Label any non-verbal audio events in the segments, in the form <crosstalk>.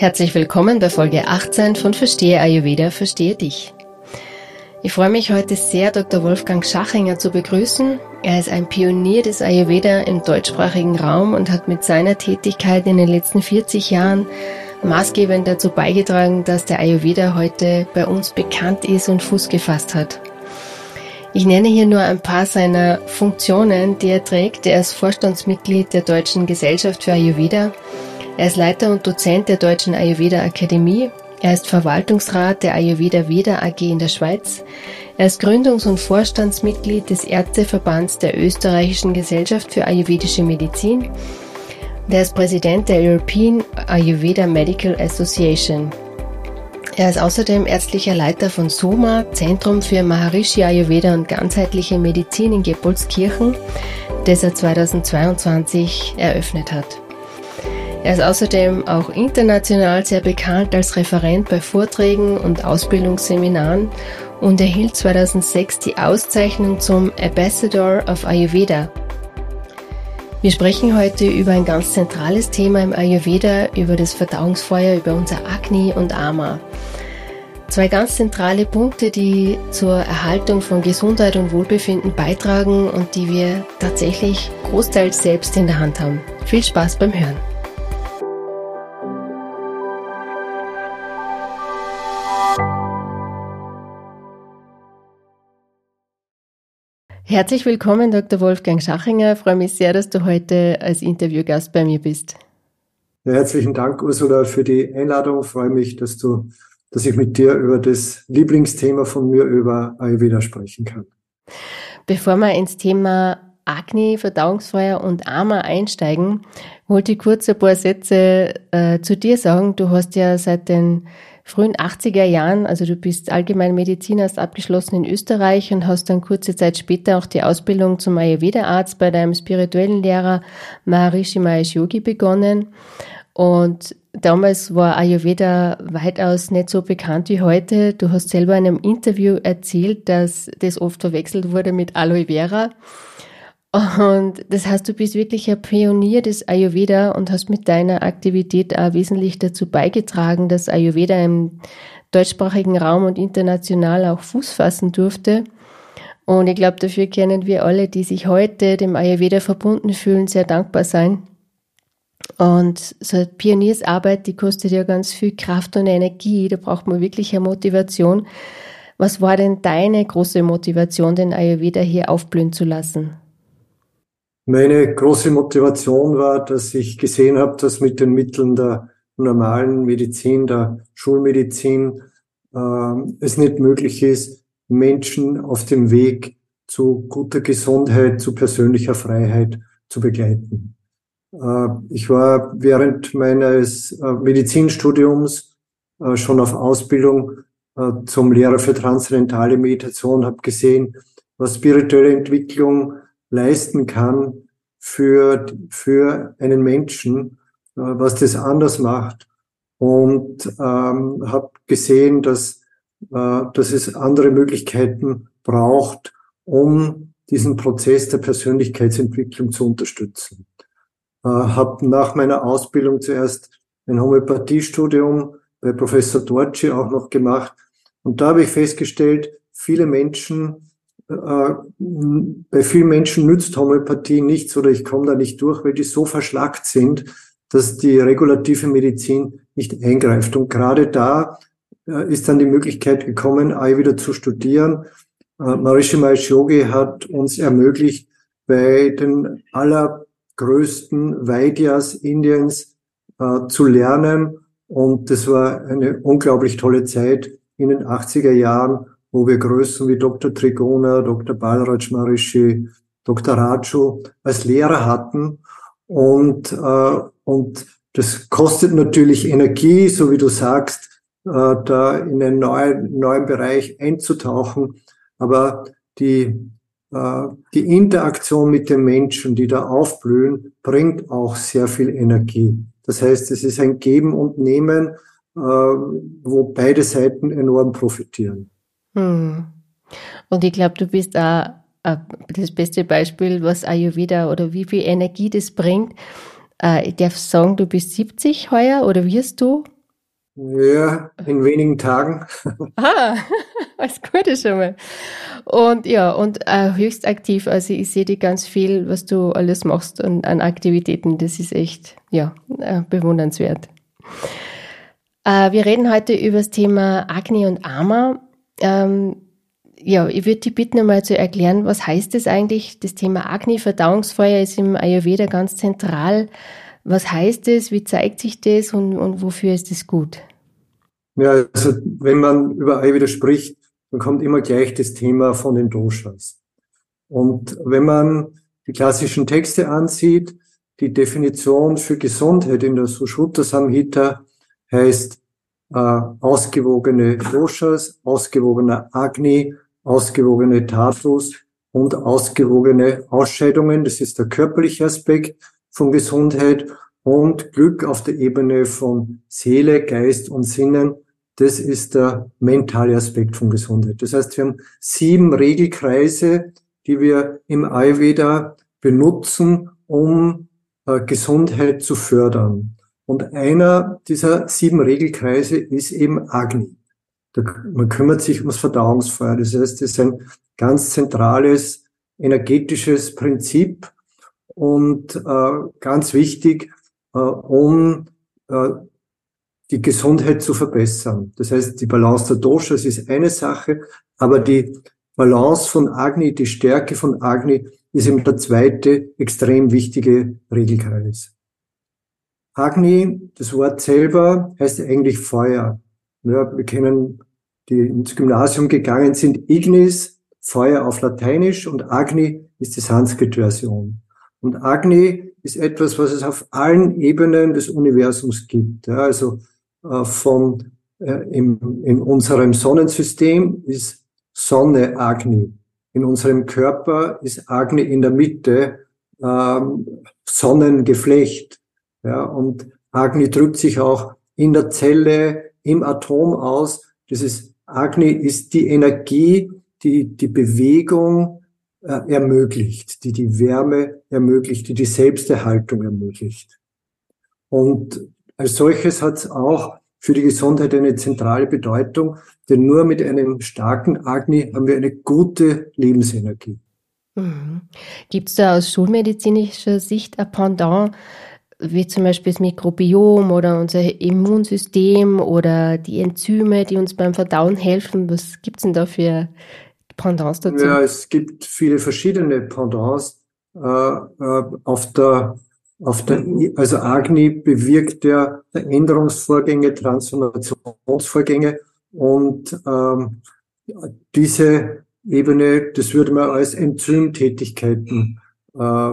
Herzlich willkommen bei Folge 18 von Verstehe Ayurveda, Verstehe dich. Ich freue mich heute sehr, Dr. Wolfgang Schachinger zu begrüßen. Er ist ein Pionier des Ayurveda im deutschsprachigen Raum und hat mit seiner Tätigkeit in den letzten 40 Jahren maßgebend dazu beigetragen, dass der Ayurveda heute bei uns bekannt ist und Fuß gefasst hat. Ich nenne hier nur ein paar seiner Funktionen, die er trägt. Er ist Vorstandsmitglied der Deutschen Gesellschaft für Ayurveda er ist Leiter und Dozent der Deutschen Ayurveda Akademie. Er ist Verwaltungsrat der Ayurveda Veda AG in der Schweiz. Er ist Gründungs- und Vorstandsmitglied des Ärzteverbands der Österreichischen Gesellschaft für Ayurvedische Medizin. Er ist Präsident der European Ayurveda Medical Association. Er ist außerdem ärztlicher Leiter von SOMA, Zentrum für Maharishi Ayurveda und ganzheitliche Medizin in Gepolskirchen, das er 2022 eröffnet hat. Er ist außerdem auch international sehr bekannt als Referent bei Vorträgen und Ausbildungsseminaren und erhielt 2006 die Auszeichnung zum Ambassador of Ayurveda. Wir sprechen heute über ein ganz zentrales Thema im Ayurveda, über das Verdauungsfeuer, über unser Agni und Ama. Zwei ganz zentrale Punkte, die zur Erhaltung von Gesundheit und Wohlbefinden beitragen und die wir tatsächlich großteils selbst in der Hand haben. Viel Spaß beim Hören. Herzlich willkommen, Dr. Wolfgang Schachinger. Ich freue mich sehr, dass du heute als Interviewgast bei mir bist. Ja, herzlichen Dank, Ursula, für die Einladung. Ich freue mich, dass du, dass ich mit dir über das Lieblingsthema von mir über Ayurveda sprechen kann. Bevor wir ins Thema Agni, Verdauungsfeuer und Ama einsteigen, wollte ich kurz ein paar Sätze äh, zu dir sagen. Du hast ja seit den frühen 80er Jahren, also du bist Allgemeinmediziner, hast abgeschlossen in Österreich und hast dann kurze Zeit später auch die Ausbildung zum Ayurveda-Arzt bei deinem spirituellen Lehrer Maharishi Mahesh Yogi begonnen. Und damals war Ayurveda weitaus nicht so bekannt wie heute. Du hast selber in einem Interview erzählt, dass das oft verwechselt wurde mit Aloe Vera. Und das heißt, du bist wirklich ein Pionier des Ayurveda und hast mit deiner Aktivität auch wesentlich dazu beigetragen, dass Ayurveda im deutschsprachigen Raum und international auch Fuß fassen durfte. Und ich glaube, dafür können wir alle, die sich heute dem Ayurveda verbunden fühlen, sehr dankbar sein. Und so eine Pioniersarbeit, die kostet ja ganz viel Kraft und Energie. Da braucht man wirklich eine Motivation. Was war denn deine große Motivation, den Ayurveda hier aufblühen zu lassen? Meine große Motivation war, dass ich gesehen habe, dass mit den Mitteln der normalen Medizin, der Schulmedizin, äh, es nicht möglich ist, Menschen auf dem Weg zu guter Gesundheit, zu persönlicher Freiheit zu begleiten. Äh, ich war während meines äh, Medizinstudiums äh, schon auf Ausbildung äh, zum Lehrer für transzendentale Meditation, habe gesehen, was spirituelle Entwicklung leisten kann für, für einen Menschen, äh, was das anders macht. Und ähm, habe gesehen, dass, äh, dass es andere Möglichkeiten braucht, um diesen Prozess der Persönlichkeitsentwicklung zu unterstützen. Äh, habe nach meiner Ausbildung zuerst ein Homöopathiestudium bei Professor Dorci auch noch gemacht. Und da habe ich festgestellt, viele Menschen bei vielen Menschen nützt Homöopathie nichts oder ich komme da nicht durch, weil die so verschlackt sind, dass die regulative Medizin nicht eingreift. Und gerade da äh, ist dann die Möglichkeit gekommen, Ayurveda zu studieren. Äh, Maharishi Mahesh Yogi hat uns ermöglicht, bei den allergrößten Vaidyas Indiens äh, zu lernen. Und das war eine unglaublich tolle Zeit in den 80er Jahren, wo wir Größen wie Dr. Trigona, Dr. Balraj Maharishi, Dr. Raju als Lehrer hatten. Und, äh, und das kostet natürlich Energie, so wie du sagst, äh, da in einen neuen, neuen Bereich einzutauchen. Aber die, äh, die Interaktion mit den Menschen, die da aufblühen, bringt auch sehr viel Energie. Das heißt, es ist ein Geben und Nehmen, äh, wo beide Seiten enorm profitieren. Hm. Und ich glaube, du bist auch das beste Beispiel, was Ayurveda oder wie viel Energie das bringt. Äh, ich darf sagen, du bist 70 heuer oder wirst du? Ja, in wenigen Tagen. <laughs> Ah, <laughs> alles Gute schon mal. Und ja, und äh, höchst aktiv. Also ich sehe dir ganz viel, was du alles machst und an Aktivitäten. Das ist echt, ja, äh, bewundernswert. Äh, wir reden heute über das Thema Agni und Ama. Ähm, ja, ich würde dich bitten, einmal zu erklären, was heißt das eigentlich? Das Thema Agni, Verdauungsfeuer, ist im Ayurveda ganz zentral. Was heißt es? Wie zeigt sich das und, und wofür ist es gut? Ja, also wenn man über Ayurveda spricht, dann kommt immer gleich das Thema von den Doshas. Und wenn man die klassischen Texte ansieht, die Definition für Gesundheit in der Sushruta Samhita heißt äh, ausgewogene Doshas, ausgewogener Agni, ausgewogene Tatus und ausgewogene Ausscheidungen. Das ist der körperliche Aspekt von Gesundheit und Glück auf der Ebene von Seele, Geist und Sinnen. Das ist der mentale Aspekt von Gesundheit. Das heißt, wir haben sieben Regelkreise, die wir im Ayurveda benutzen, um äh, Gesundheit zu fördern. Und einer dieser sieben Regelkreise ist eben Agni. Man kümmert sich ums Verdauungsfeuer. Das heißt, es ist ein ganz zentrales energetisches Prinzip und äh, ganz wichtig, äh, um äh, die Gesundheit zu verbessern. Das heißt, die Balance der Doshas ist eine Sache, aber die Balance von Agni, die Stärke von Agni ist eben der zweite extrem wichtige Regelkreis. Agni, das Wort selber heißt eigentlich Feuer. Ja, wir kennen die ins Gymnasium gegangen sind, Ignis, Feuer auf Lateinisch und Agni ist die Sanskrit-Version. Und Agni ist etwas, was es auf allen Ebenen des Universums gibt. Ja, also äh, von äh, im, in unserem Sonnensystem ist Sonne Agni. In unserem Körper ist Agni in der Mitte ähm, Sonnengeflecht. Ja, und Agni drückt sich auch in der Zelle, im Atom aus. Das ist Agni ist die Energie, die die Bewegung äh, ermöglicht, die die Wärme ermöglicht, die die Selbsterhaltung ermöglicht. Und als solches hat es auch für die Gesundheit eine zentrale Bedeutung, denn nur mit einem starken Agni haben wir eine gute Lebensenergie. Mhm. Gibt es da aus schulmedizinischer Sicht ein Pendant wie zum Beispiel das Mikrobiom oder unser Immunsystem oder die Enzyme, die uns beim Verdauen helfen. Was gibt es denn da für Pendants dazu? Ja, es gibt viele verschiedene Pendants. Äh, äh, auf der, auf der, also Agni bewirkt ja Änderungsvorgänge, Transformationsvorgänge und ähm, diese Ebene, das würde man als Enzymtätigkeiten äh,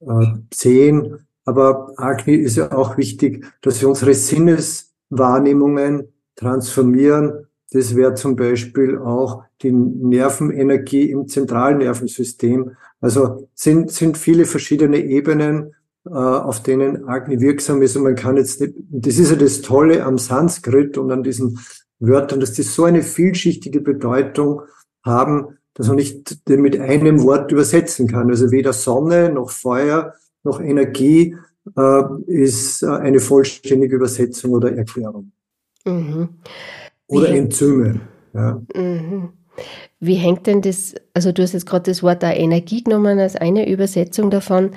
äh, sehen. Aber Agni ist ja auch wichtig, dass wir unsere Sinneswahrnehmungen transformieren. Das wäre zum Beispiel auch die Nervenenergie im zentralen Nervensystem. Also sind, sind viele verschiedene Ebenen, äh, auf denen Agni wirksam ist. Und man kann jetzt das ist ja das Tolle am Sanskrit und an diesen Wörtern, dass die so eine vielschichtige Bedeutung haben, dass man nicht mit einem Wort übersetzen kann. Also weder Sonne noch Feuer noch Energie äh, ist äh, eine vollständige Übersetzung oder Erklärung. Mhm. Oder Wie, Enzyme. Ja. Mhm. Wie hängt denn das, also du hast jetzt gerade das Wort Energie genommen als eine Übersetzung davon.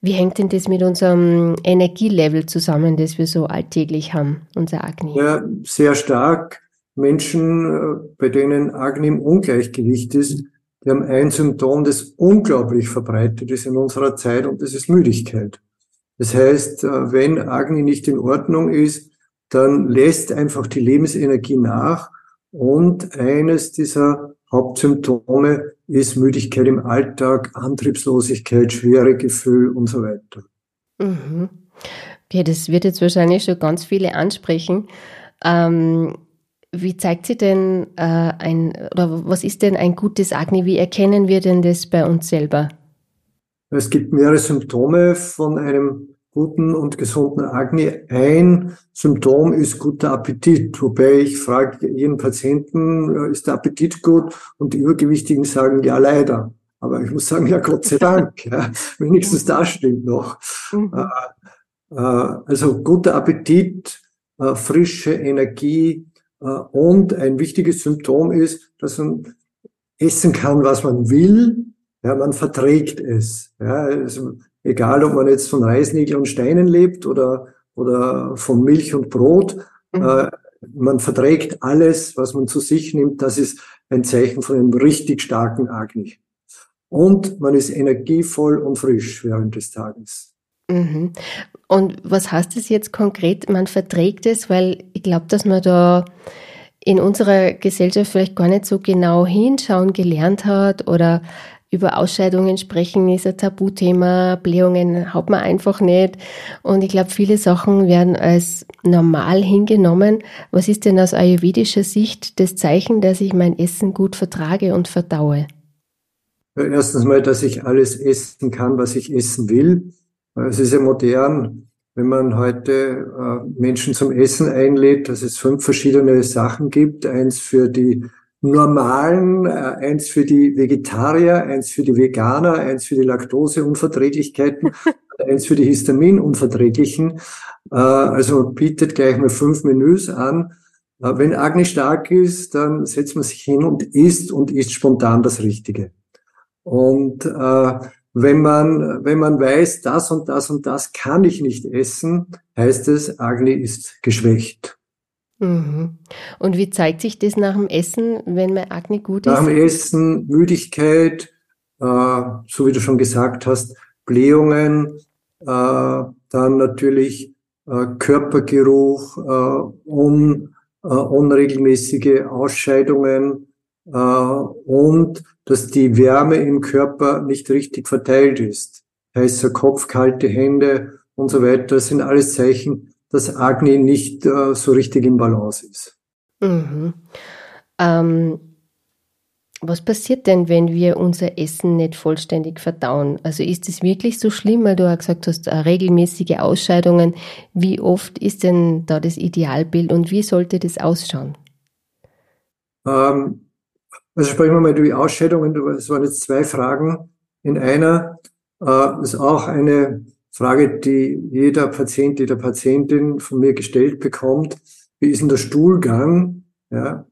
Wie hängt denn das mit unserem Energielevel zusammen, das wir so alltäglich haben, unser Agni? Ja, sehr stark. Menschen, äh, bei denen Agni im Ungleichgewicht ist, die haben ein Symptom, das unglaublich verbreitet ist in unserer Zeit und das ist Müdigkeit. Das heißt, äh, wenn Agni nicht in Ordnung ist, dann lässt einfach die Lebensenergie nach und eines dieser Hauptsymptome ist Müdigkeit im Alltag, Antriebslosigkeit, schwere Gefühl und so weiter. Mhm. Okay, das wird jetzt wahrscheinlich schon ganz viele ansprechen. Ähm, wie zeigt sich denn äh, ein, oder was ist denn ein gutes Agni? Wie erkennen wir denn das bei uns selber? Es gibt mehrere Symptome von einem guten und gesunden Agni. Ein Symptom ist guter Appetit, wobei ich frage jeden Patienten, äh, ist der Appetit gut? Und die Übergewichtigen sagen, ja, leider. Aber ich muss sagen, ja, Gott sei Dank. <laughs> Ja, wenigstens das stimmt noch. Mhm. Äh, äh, also guter Appetit äh, frische Energie und ein wichtiges Symptom ist, dass man essen kann, was man will. Ja, man verträgt es. Ja, also egal, ob man jetzt von Reisnägeln und Steinen lebt oder, oder von Milch und Brot. Mhm. Äh, man verträgt alles, was man zu sich nimmt. Das ist ein Zeichen von einem richtig starken Agni. Und man ist energievoll und frisch während des Tages. Mhm. Und was heißt das jetzt konkret? Man verträgt es, weil ich glaube, dass man da in unserer Gesellschaft vielleicht gar nicht so genau hinschauen gelernt hat oder über Ausscheidungen sprechen ist ein Tabuthema, Blähungen hat man einfach nicht. Und ich glaube, viele Sachen werden als normal hingenommen. Was ist denn aus ayurvedischer Sicht das Zeichen, dass ich mein Essen gut vertrage und verdaue? Erstens mal, dass ich alles essen kann, was ich essen will. Es ist ja modern, wenn man heute äh, Menschen zum Essen einlädt, dass es fünf verschiedene Sachen gibt. Eins für die normalen, äh, eins für die Vegetarier, eins für die Veganer, eins für die Laktoseunverträglichkeiten, <laughs> eins für die Histaminunverträglichen. Äh, also bietet gleich mal fünf Menüs an. Wenn Agni stark ist, dann setzt man sich hin und isst und isst spontan das Richtige. Und äh, wenn man, wenn man weiß, das und das und das kann ich nicht essen, heißt es, Agni ist geschwächt. Mhm. Und wie zeigt sich das nach dem Essen, wenn mein Agni gut ist? Nach dem Essen Müdigkeit, äh, so wie du schon gesagt hast, Blähungen, äh, dann natürlich äh, Körpergeruch, äh, un, äh, unregelmäßige Ausscheidungen äh, und dass die Wärme im Körper nicht richtig verteilt ist. Heißer Kopf, kalte Hände und so weiter sind alles Zeichen, dass Agni nicht äh, so richtig im Balance ist. Mhm. Ähm, was passiert denn, wenn wir unser Essen nicht vollständig verdauen? Also ist es wirklich so schlimm, weil du ja gesagt hast, äh, regelmäßige Ausscheidungen. Wie oft ist denn da das Idealbild und wie sollte das ausschauen? Ähm, also sprechen wir mal über die Ausscheidungen. Es waren jetzt zwei Fragen in einer. Äh, ist auch eine Frage, die jeder Patient, jede Patientin von mir gestellt bekommt. Wie ist denn der Stuhlgang? Ja.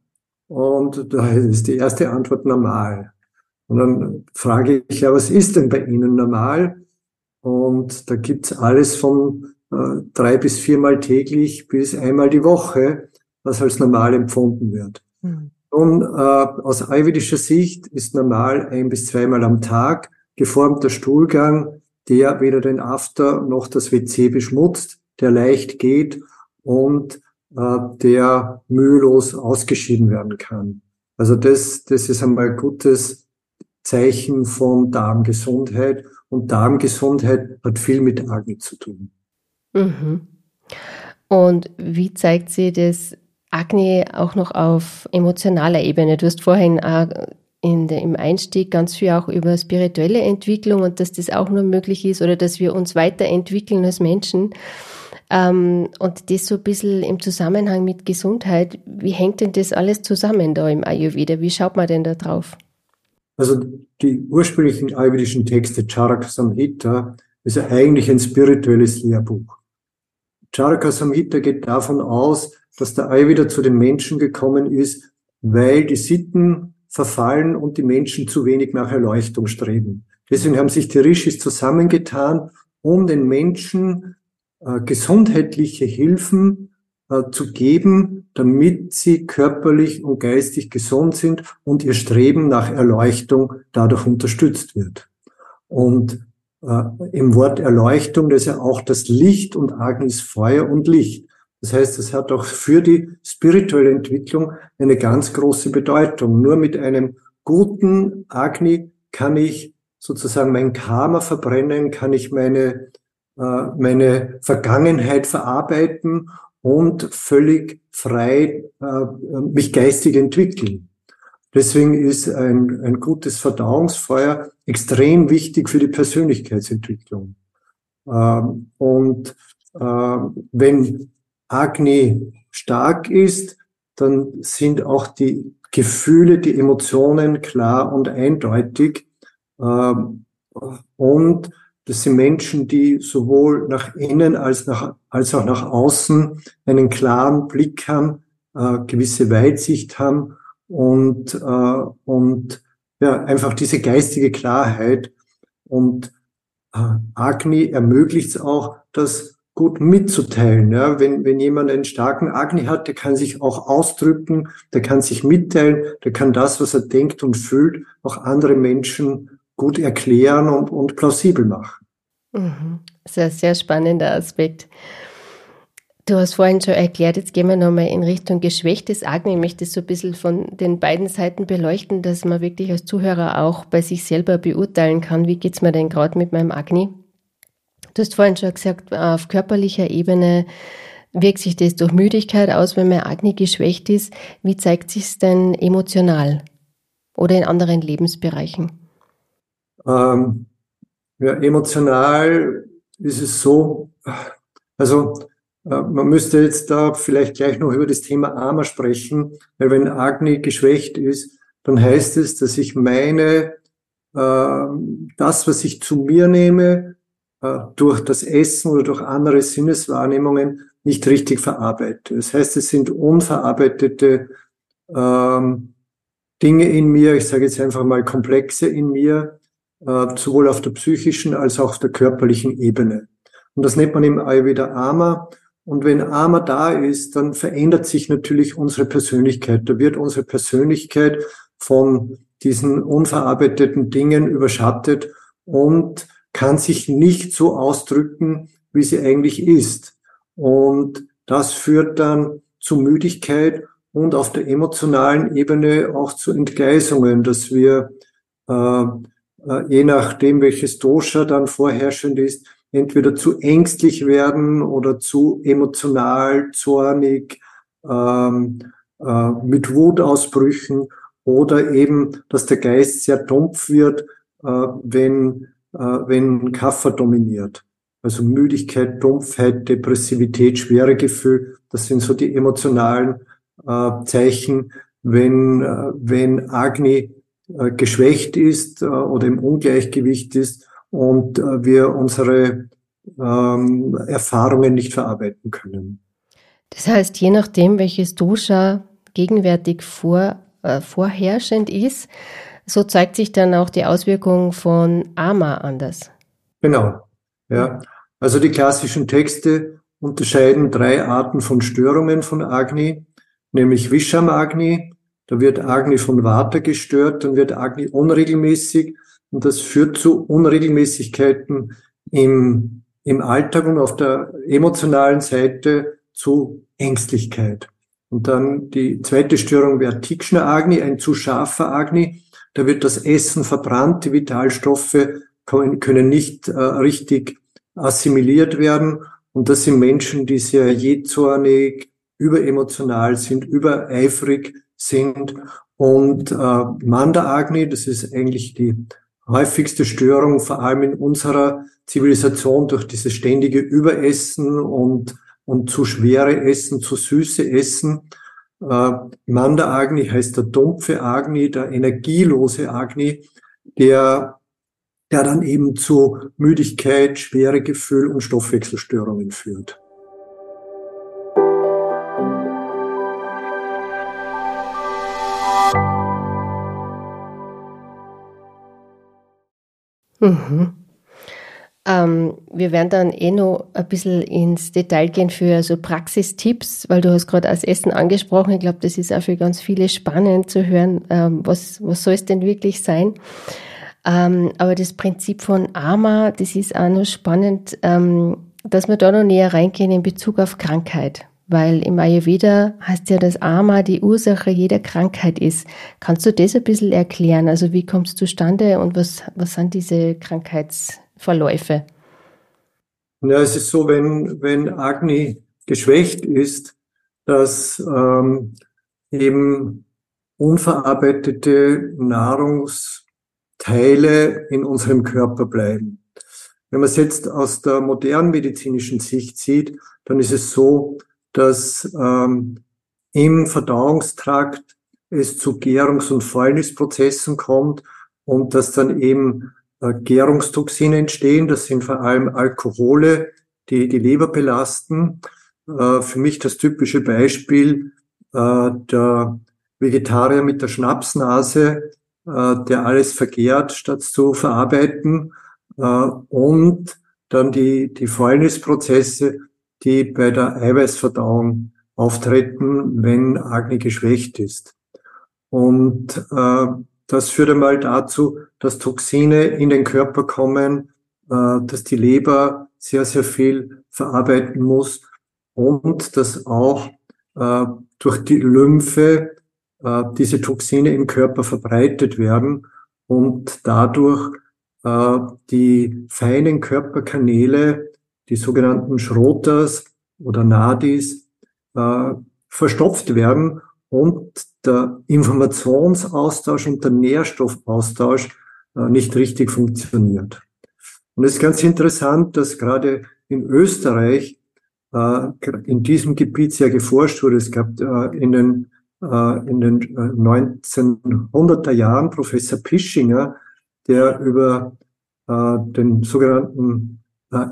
Und da ist die erste Antwort normal. Und dann frage ich ja, was ist denn bei Ihnen normal? Und da gibt's alles von äh, drei bis viermal täglich bis einmal die Woche, was als normal empfunden wird. Mhm. Nun, äh, aus ayurvedischer Sicht ist normal ein bis zweimal am Tag geformter Stuhlgang der weder den After noch das WC beschmutzt, der leicht geht und äh, der mühelos ausgeschieden werden kann. Also das, das ist einmal ein gutes Zeichen von Darmgesundheit und Darmgesundheit hat viel mit Agni zu tun. Mhm. Und wie zeigt sie das Agni auch noch auf emotionaler Ebene? Du hast vorhin äh, in der, im Einstieg ganz viel auch über spirituelle Entwicklung und dass das auch nur möglich ist oder dass wir uns weiterentwickeln als Menschen. Ähm, und das so ein bisschen im Zusammenhang mit Gesundheit. Wie hängt denn das alles zusammen da im Ayurveda? Wie schaut man denn da drauf? Also die ursprünglichen ayurvedischen Texte, Charaka Samhita, ist ja eigentlich ein spirituelles Lehrbuch. Charaka Samhita geht davon aus, dass der Ayurveda zu den Menschen gekommen ist, weil die Sitten verfallen und die Menschen zu wenig nach Erleuchtung streben. Deswegen haben sich die Rishis zusammengetan, um den Menschen äh, gesundheitliche Hilfen äh, zu geben, damit sie körperlich und geistig gesund sind und ihr Streben nach Erleuchtung dadurch unterstützt wird. Und äh, im Wort Erleuchtung, das ist ja auch das Licht und Agnis Feuer und Licht. Das heißt, es hat auch für die spirituelle Entwicklung eine ganz große Bedeutung. Nur mit einem guten Agni kann ich sozusagen mein Karma verbrennen, kann ich meine, äh, meine Vergangenheit verarbeiten und völlig frei äh, mich geistig entwickeln. Deswegen ist ein, ein gutes Verdauungsfeuer extrem wichtig für die Persönlichkeitsentwicklung. Ähm, und äh, wenn Agni stark ist, dann sind auch die Gefühle, die Emotionen klar und eindeutig. Ähm, und das sind Menschen, die sowohl nach innen als, nach, als auch nach außen einen klaren Blick haben, äh, gewisse Weitsicht haben und, äh, und ja, einfach diese geistige Klarheit. Und äh, Agni ermöglicht es auch, das gut mitzuteilen. Ja? Wenn, wenn jemand einen starken Agni hat, der kann sich auch ausdrücken, der kann sich mitteilen, der kann das, was er denkt und fühlt, auch andere Menschen gut erklären und, und plausibel machen. Mhm. Ein sehr spannender Aspekt. Du hast vorhin schon erklärt, jetzt gehen wir nochmal in Richtung geschwächtes Agni. Ich möchte es so ein bisschen von den beiden Seiten beleuchten, dass man wirklich als Zuhörer auch bei sich selber beurteilen kann, wie geht es mir denn gerade mit meinem Agni. Du hast vorhin schon gesagt, auf körperlicher Ebene wirkt sich das durch Müdigkeit aus, wenn mein Agni geschwächt ist. Wie zeigt sich es denn emotional oder in anderen Lebensbereichen? Ähm, ja, emotional ist es so, also äh, man müsste jetzt da vielleicht gleich noch über das Thema Ama sprechen, weil wenn Agni geschwächt ist, dann heißt es, dass ich meine, äh, das, was ich zu mir nehme, durch das Essen oder durch andere Sinneswahrnehmungen nicht richtig verarbeite. Das heißt, es sind unverarbeitete ähm, Dinge in mir, ich sage jetzt einfach mal Komplexe in mir, äh, sowohl auf der psychischen als auch auf der körperlichen Ebene. Und das nennt man im Ayurveda Ama. Und wenn Ama da ist, dann verändert sich natürlich unsere Persönlichkeit. Da wird unsere Persönlichkeit von diesen unverarbeiteten Dingen überschattet und kann sich nicht so ausdrücken, wie sie eigentlich ist. Und das führt dann zu Müdigkeit und auf der emotionalen Ebene auch zu Entgleisungen, dass wir äh, äh, je nachdem, welches Dosha dann vorherrschend ist, entweder zu ängstlich werden oder zu emotional, zornig, ähm, äh, mit Wutausbrüchen oder eben, dass der Geist sehr dumpf wird, äh, wenn, wenn Kaffer dominiert. Also Müdigkeit, Dumpfheit, Depressivität, Schweregefühl, das sind so die emotionalen äh, Zeichen, wenn, äh, wenn Agni äh, geschwächt ist äh, oder im Ungleichgewicht ist und äh, wir unsere ähm, Erfahrungen nicht verarbeiten können. Das heißt, je nachdem, welches Dosha gegenwärtig vor, äh, vorherrschend ist, so zeigt sich dann auch die Auswirkung von Ama anders. Genau, ja. Also die klassischen Texte unterscheiden drei Arten von Störungen von Agni, nämlich Visham Agni, da wird Agni von Vata gestört, dann wird Agni unregelmäßig und das führt zu Unregelmäßigkeiten im, im Alltag und auf der emotionalen Seite zu Ängstlichkeit. Und dann die zweite Störung wäre Tikshna Agni, ein zu scharfer Agni. Da wird das Essen verbrannt, die Vitalstoffe können nicht äh, richtig assimiliert werden. Und das sind Menschen, die sehr jähzornig, überemotional sind, übereifrig sind. Und äh, Manda Agni, das ist eigentlich die häufigste Störung, vor allem in unserer Zivilisation durch dieses ständige Überessen und, und zu schwere Essen, zu süße Essen. Äh, Manda Agni heißt der dumpfe Agni, der energielose Agni, der, der dann eben zu Müdigkeit, schwere Gefühl und Stoffwechselstörungen führt. Mhm. Ähm, wir werden dann eh noch ein bisschen ins Detail gehen für so Praxistipps, weil du hast gerade das Essen angesprochen. Ich glaube, das ist auch für ganz viele spannend zu hören, ähm, was, was soll es denn wirklich sein. Ähm, aber das Prinzip von AMA, das ist auch noch spannend, ähm, dass wir da noch näher reingehen in Bezug auf Krankheit weil im Ayurveda heißt ja, dass Ama die Ursache jeder Krankheit ist. Kannst du das ein bisschen erklären? Also wie kommt es zustande und was, was sind diese Krankheitsverläufe? Ja, es ist so, wenn, wenn Agni geschwächt ist, dass ähm, eben unverarbeitete Nahrungsteile in unserem Körper bleiben. Wenn man es jetzt aus der modernen medizinischen Sicht sieht, dann ist es so, dass ähm, im Verdauungstrakt es zu Gärungs- und Fäulnisprozessen kommt und dass dann eben Gärungstoxine entstehen. Das sind vor allem Alkohole, die die Leber belasten. Äh, für mich das typische Beispiel äh, der Vegetarier mit der Schnapsnase, der alles vergehrt, statt zu verarbeiten. Und dann die, die Fäulnisprozesse, die bei der Eiweißverdauung auftreten, wenn Agni geschwächt ist. Und äh, das führt einmal dazu, dass Toxine in den Körper kommen, äh, dass die Leber sehr, sehr viel verarbeiten muss und dass auch äh, durch die Lymphe äh, diese Toxine im Körper verbreitet werden und dadurch die feinen Körperkanäle, die sogenannten Schrotas oder Nadis, verstopft werden und der Informationsaustausch und der Nährstoffaustausch äh, nicht richtig funktioniert. Und es ist ganz interessant, dass gerade in Österreich äh, in diesem Gebiet sehr geforscht wurde. Es gab äh, in den, in den 1900er äh, Jahren Professor Pischinger, der über den sogenannten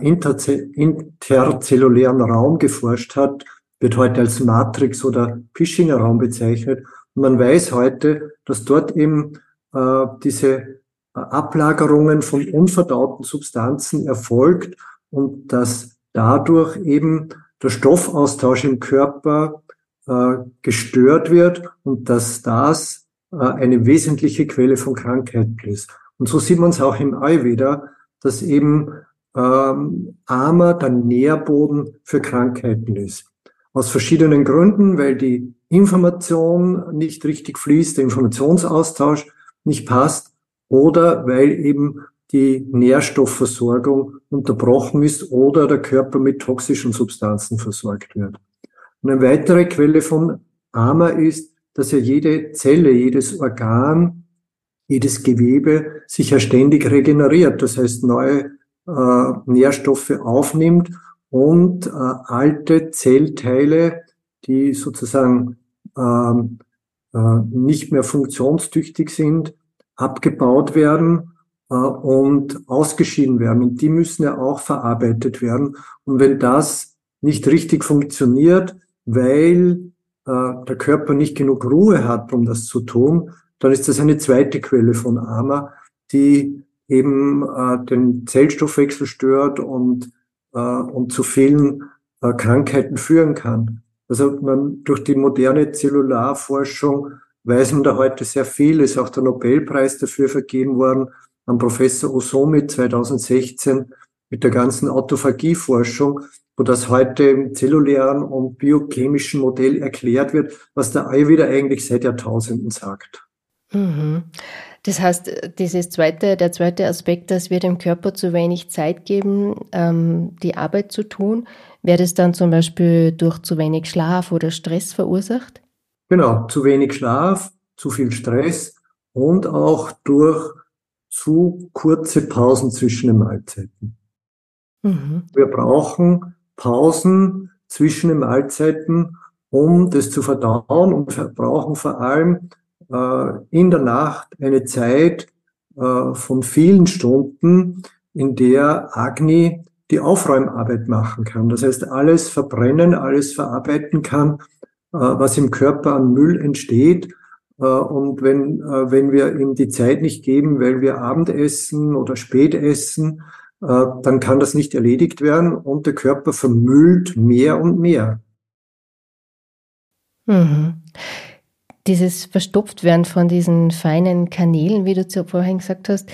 interzellulären Raum geforscht hat, wird heute als Matrix oder Pischinger Raum bezeichnet. Und man weiß heute, dass dort eben äh, diese äh, Ablagerungen von unverdauten Substanzen erfolgt und dass dadurch eben der Stoffaustausch im Körper äh, gestört wird und dass das äh, eine wesentliche Quelle von Krankheiten ist. Und so sieht man es auch im Ayurveda, dass eben ähm, Ama der Nährboden für Krankheiten ist. Aus verschiedenen Gründen, weil die Information nicht richtig fließt, der Informationsaustausch nicht passt oder weil eben die Nährstoffversorgung unterbrochen ist oder der Körper mit toxischen Substanzen versorgt wird. Und eine weitere Quelle von AMA ist, dass ja jede Zelle, jedes Organ, jedes Gewebe sich ja ständig regeneriert. Das heißt, neue äh, Nährstoffe aufnimmt und äh, alte Zellteile, die sozusagen ähm, äh, nicht mehr funktionstüchtig sind, abgebaut werden äh, und ausgeschieden werden. Und die müssen ja auch verarbeitet werden. Und wenn das nicht richtig funktioniert, weil äh, der Körper nicht genug Ruhe hat, um das zu tun, dann ist das eine zweite Quelle von AMA, die eben äh, den Zellstoffwechsel stört und äh, und zu vielen äh, Krankheiten führen kann. Also man, durch die moderne Zellularforschung weiß man da heute sehr viel, ist auch der Nobelpreis dafür vergeben worden an Professor Osomi 2016 mit der ganzen Autophagieforschung, wo das heute im zellulären und biochemischen Modell erklärt wird, was der Ayurveda eigentlich seit Jahrtausenden sagt. Mhm. Das heißt, dieses zweite, der zweite Aspekt, dass wir dem Körper zu wenig Zeit geben, ähm, die Arbeit zu tun, wäre das dann zum Beispiel durch zu wenig Schlaf oder Stress verursacht? Genau, zu wenig Schlaf, zu viel Stress und auch durch zu kurze Pausen zwischen den Mahlzeiten. Mhm. Wir brauchen Pausen zwischen den Mahlzeiten, um das zu verdauen und wir brauchen vor allem in der Nacht eine Zeit äh, von vielen Stunden, in der Agni die Aufräumarbeit machen kann. Das heißt, alles verbrennen, alles verarbeiten kann, äh, was im Körper an Müll entsteht. Und wenn, wenn wir ihm die Zeit nicht geben, weil wir Abendessen oder Spätessen, dann kann das nicht erledigt werden und der Körper vermüllt mehr und mehr. Mhm dieses Verstopftwerden von diesen feinen Kanälen, wie du vorhin gesagt hast,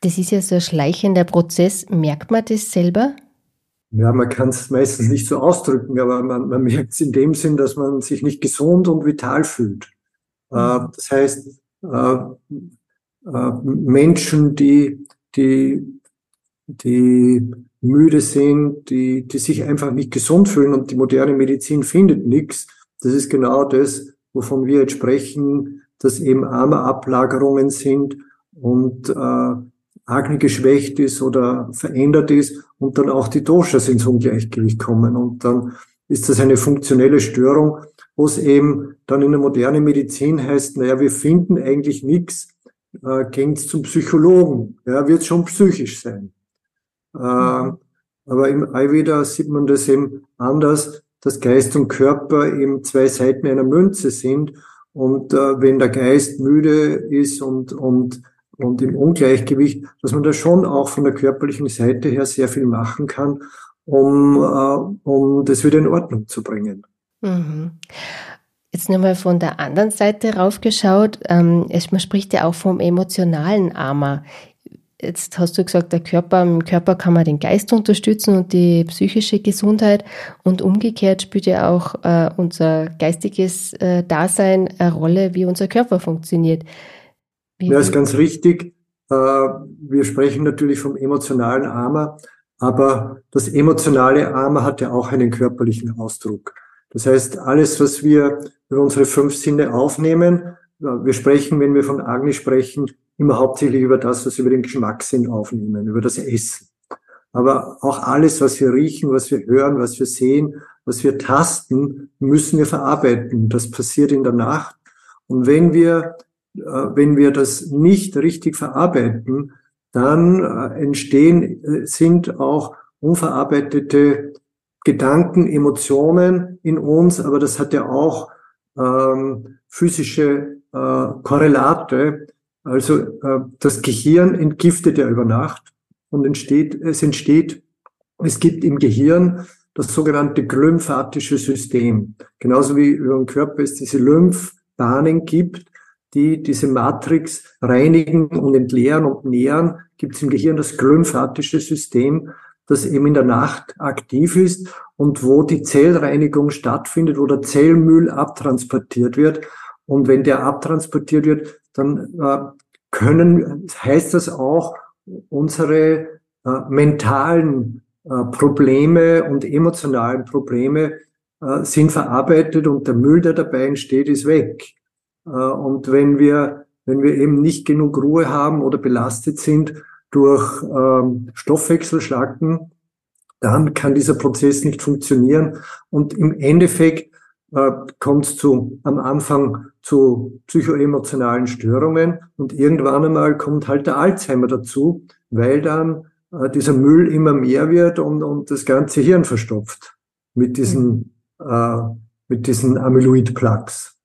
das ist ja so ein schleichender Prozess. Merkt man das selber? Ja, man kann es meistens nicht so ausdrücken, aber man, man merkt es in dem Sinn, dass man sich nicht gesund und vital fühlt. Äh, mhm. das heißt, äh, äh, Menschen, die, die, die müde sind, die, die sich einfach nicht gesund fühlen und die moderne Medizin findet nichts, das ist genau das, wovon wir jetzt sprechen, dass eben Armerablagerungen sind und äh, Agni geschwächt ist oder verändert ist und dann auch die Doshas ins Ungleichgewicht kommen. Und dann ist das eine funktionelle Störung, wo es eben dann in der modernen Medizin heißt, naja, wir finden eigentlich nichts, äh, gehen zum Psychologen. Ja, wird schon psychisch sein. Äh, mhm. Aber im Ayurveda sieht man das eben anders, dass Geist und Körper eben zwei Seiten einer Münze sind. Und äh, wenn der Geist müde ist und, und, und im Ungleichgewicht, dass man da schon auch von der körperlichen Seite her sehr viel machen kann, um, äh, um das wieder in Ordnung zu bringen. Mhm. Jetzt nochmal von der anderen Seite raufgeschaut. Ähm, man spricht ja auch vom emotionalen Armer. Jetzt hast du gesagt, der Körper, im Körper kann man den Geist unterstützen und die psychische Gesundheit. Und umgekehrt spielt ja auch äh, unser geistiges äh, Dasein eine Rolle, wie unser Körper funktioniert. Wie ja, ist ganz richtig. Äh, wir sprechen natürlich vom emotionalen Armer, aber das emotionale Armer hat ja auch einen körperlichen Ausdruck. Das heißt, alles, was wir über unsere fünf Sinne aufnehmen, wir sprechen, wenn wir von Agni sprechen, immer hauptsächlich über das, was wir über den Geschmackssinn aufnehmen, über das Essen. Aber auch alles, was wir riechen, was wir hören, was wir sehen, was wir tasten, müssen wir verarbeiten. Das passiert in der Nacht. Und wenn wir, äh, wenn wir das nicht richtig verarbeiten, dann äh, entstehen, äh, sind auch unverarbeitete Gedanken, Emotionen in uns, aber das hat ja auch ähm, physische äh, Korrelate. Also äh, das Gehirn entgiftet ja über Nacht und entsteht, es entsteht, es gibt im Gehirn das sogenannte glymphatische System. Genauso wie über den Körper es diese Lymphbahnen gibt, die diese Matrix reinigen und entleeren und nähren, gibt es im Gehirn das glymphatische System, das eben in der Nacht aktiv ist und wo die Zellreinigung stattfindet, wo der Zellmüll abtransportiert wird. Und wenn der abtransportiert wird, dann äh, können, heißt das auch, unsere äh, mentalen äh, Probleme und emotionalen Probleme äh, sind verarbeitet und der Müll, der dabei entsteht, ist weg. Äh, und wenn wir, wenn wir eben nicht genug Ruhe haben oder belastet sind, durch ähm, Stoffwechselschlacken, dann kann dieser Prozess nicht funktionieren. Und im Endeffekt äh, kommt es zu, am Anfang zu psychoemotionalen Störungen und irgendwann einmal kommt halt der Alzheimer dazu, weil dann äh, dieser Müll immer mehr wird und, und das ganze Hirn verstopft mit diesen, mhm. äh, mit diesen Amyloid-Plaques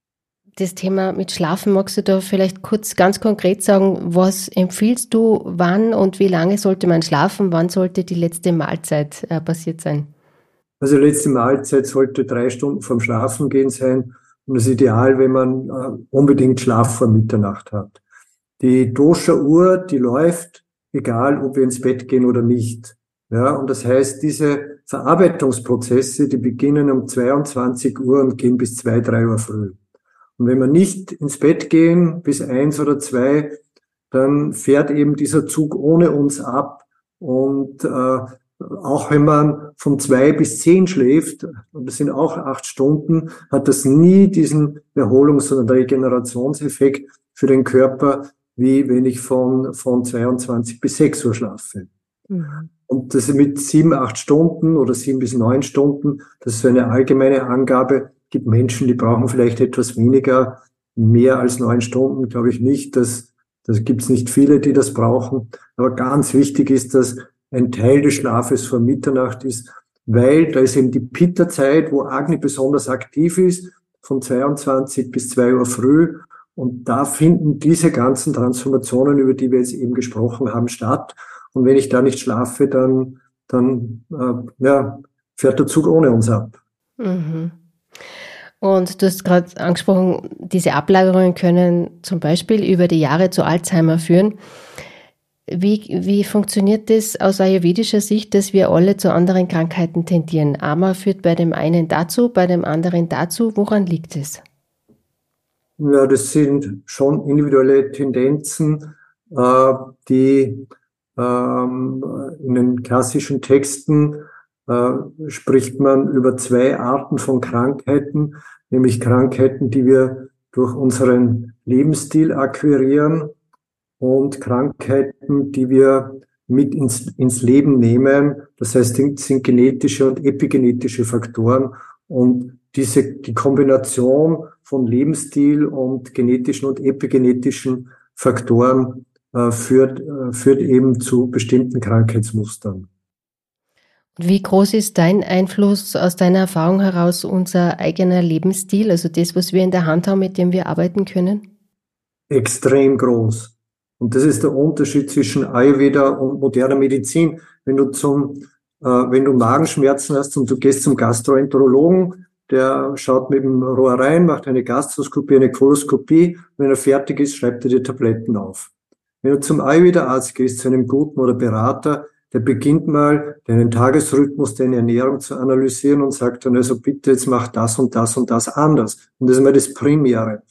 das Thema mit Schlafen, magst du da vielleicht kurz ganz konkret sagen, was empfiehlst du, wann und wie lange sollte man schlafen, wann sollte die letzte Mahlzeit äh, passiert sein? Also letzte Mahlzeit sollte drei Stunden vorm Schlafen gehen sein und das ist ideal, wenn man äh, unbedingt Schlaf vor Mitternacht hat. Die Dosha-Uhr, die läuft, egal ob wir ins Bett gehen oder nicht. Ja, und das heißt, diese Verarbeitungsprozesse, die beginnen um 22 Uhr und gehen bis 2, 3 Uhr früh. Und wenn wir nicht ins Bett gehen bis eins oder zwei, dann fährt eben dieser Zug ohne uns ab. Und äh, auch wenn man von zwei bis zehn schläft, und das sind auch acht Stunden, hat das nie diesen Erholungs- und Regenerationseffekt für den Körper, wie wenn ich von, von 22 bis 6 Uhr schlafe. Mhm. Und das mit sieben, acht Stunden oder sieben bis neun Stunden, das ist so eine allgemeine Angabe, gibt Menschen, die brauchen vielleicht etwas weniger, mehr als neun Stunden, glaube ich nicht. Das, das gibt es nicht viele, die das brauchen. Aber ganz wichtig ist, dass ein Teil des Schlafes vor Mitternacht ist, weil da ist eben die Pitta-Zeit, wo Agni besonders aktiv ist, von 22 bis 2 Uhr früh. Und da finden diese ganzen Transformationen, über die wir jetzt eben gesprochen haben, statt. Und wenn ich da nicht schlafe, dann, dann äh, ja, fährt der Zug ohne uns ab. Mhm. Und du hast gerade angesprochen, diese Ablagerungen können zum Beispiel über die Jahre zu Alzheimer führen. Wie, wie funktioniert das aus ayurvedischer Sicht, dass wir alle zu anderen Krankheiten tendieren? Ama führt bei dem einen dazu, bei dem anderen dazu. Woran liegt es? Ja, das sind schon individuelle Tendenzen, äh, die ähm, in den klassischen Texten äh, spricht man über zwei Arten von Krankheiten, nämlich Krankheiten, die wir durch unseren Lebensstil akquirieren und Krankheiten, die wir mit ins, ins Leben nehmen. Das heißt, sind genetische und epigenetische Faktoren und diese, die Kombination von Lebensstil und genetischen und epigenetischen Faktoren äh, führt, äh, führt eben zu bestimmten Krankheitsmustern. Wie groß ist dein Einfluss aus deiner Erfahrung heraus unser eigener Lebensstil, also das, was wir in der Hand haben, mit dem wir arbeiten können? Extrem groß. Und das ist der Unterschied zwischen Ayurveda und moderner Medizin. Wenn du zum, äh, wenn du Magenschmerzen hast und du gehst zum Gastroenterologen, der schaut mit dem Rohr rein, macht eine Gastroskopie, eine Koloskopie. Wenn er fertig ist, schreibt er die Tabletten auf. Wenn du zum Ayurveda-Arzt gehst, zu einem guten oder Berater, der beginnt mal deinen Tagesrhythmus, deine Ernährung zu analysieren und sagt dann, also bitte, jetzt mach das und das und das anders. Und das ist mal das Primäre.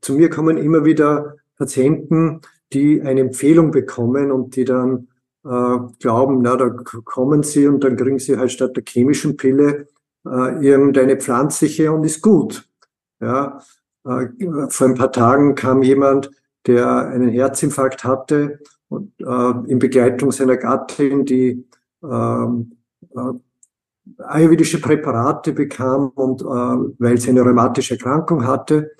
Zu mir kommen immer wieder Patienten, die eine Empfehlung bekommen und die dann äh, glauben, na, da kommen sie und dann kriegen sie halt statt der chemischen Pille äh, irgendeine pflanzliche und ist gut. Ja, äh, vor ein paar Tagen kam jemand, der einen Herzinfarkt hatte und äh, in Begleitung seiner Gattin, die ähm, äh, ayurvedische Präparate bekam und äh, weil sie eine rheumatische Erkrankung hatte.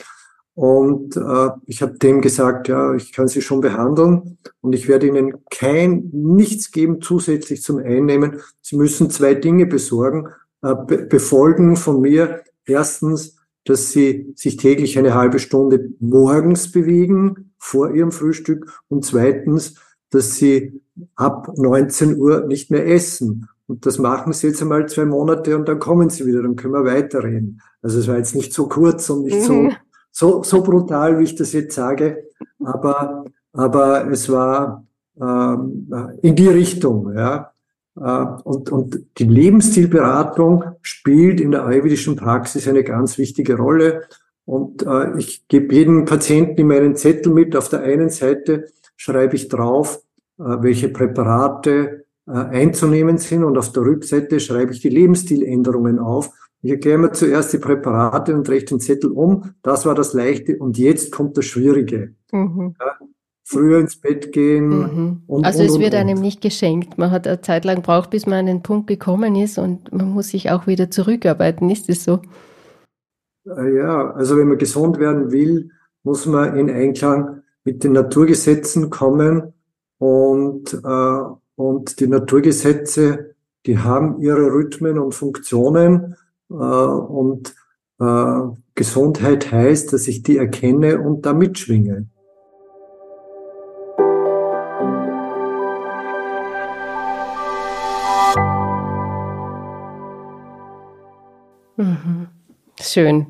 Und äh, ich habe dem gesagt, ja, ich kann Sie schon behandeln und ich werde Ihnen kein nichts geben zusätzlich zum Einnehmen. Sie müssen zwei Dinge besorgen, äh, be befolgen von mir. Erstens, dass Sie sich täglich eine halbe Stunde morgens bewegen, vor ihrem Frühstück und zweitens, dass sie ab 19 Uhr nicht mehr essen. Und das machen sie jetzt einmal zwei Monate und dann kommen sie wieder, dann können wir weiterreden. Also es war jetzt nicht so kurz und nicht mhm. so, so, so brutal, wie ich das jetzt sage, aber, aber es war ähm, in die Richtung, ja. Äh, und, und die Lebensstilberatung spielt in der ayurvedischen Praxis eine ganz wichtige Rolle. Und äh, ich gebe jedem Patienten immer einen Zettel mit. Auf der einen Seite schreibe ich drauf, äh, welche Präparate äh, einzunehmen sind und auf der Rückseite schreibe ich die Lebensstiländerungen auf. Ich erkläre mir zuerst die Präparate und drehe den Zettel um. Das war das Leichte und jetzt kommt das Schwierige. Mhm. Ja, früher ins Bett gehen. Mhm. Und, also und, es wird und, einem nicht geschenkt. Man hat eine Zeit lang braucht, bis man an den Punkt gekommen ist und man muss sich auch wieder zurückarbeiten. Ist es so? Äh, ja, also wenn man gesund werden will, muss man in Einklang mit den Naturgesetzen kommen und, äh, und die Naturgesetze, die haben ihre Rhythmen und Funktionen und äh, Gesundheit heißt, dass ich die erkenne und da mitschwinge. Mhm. Schön.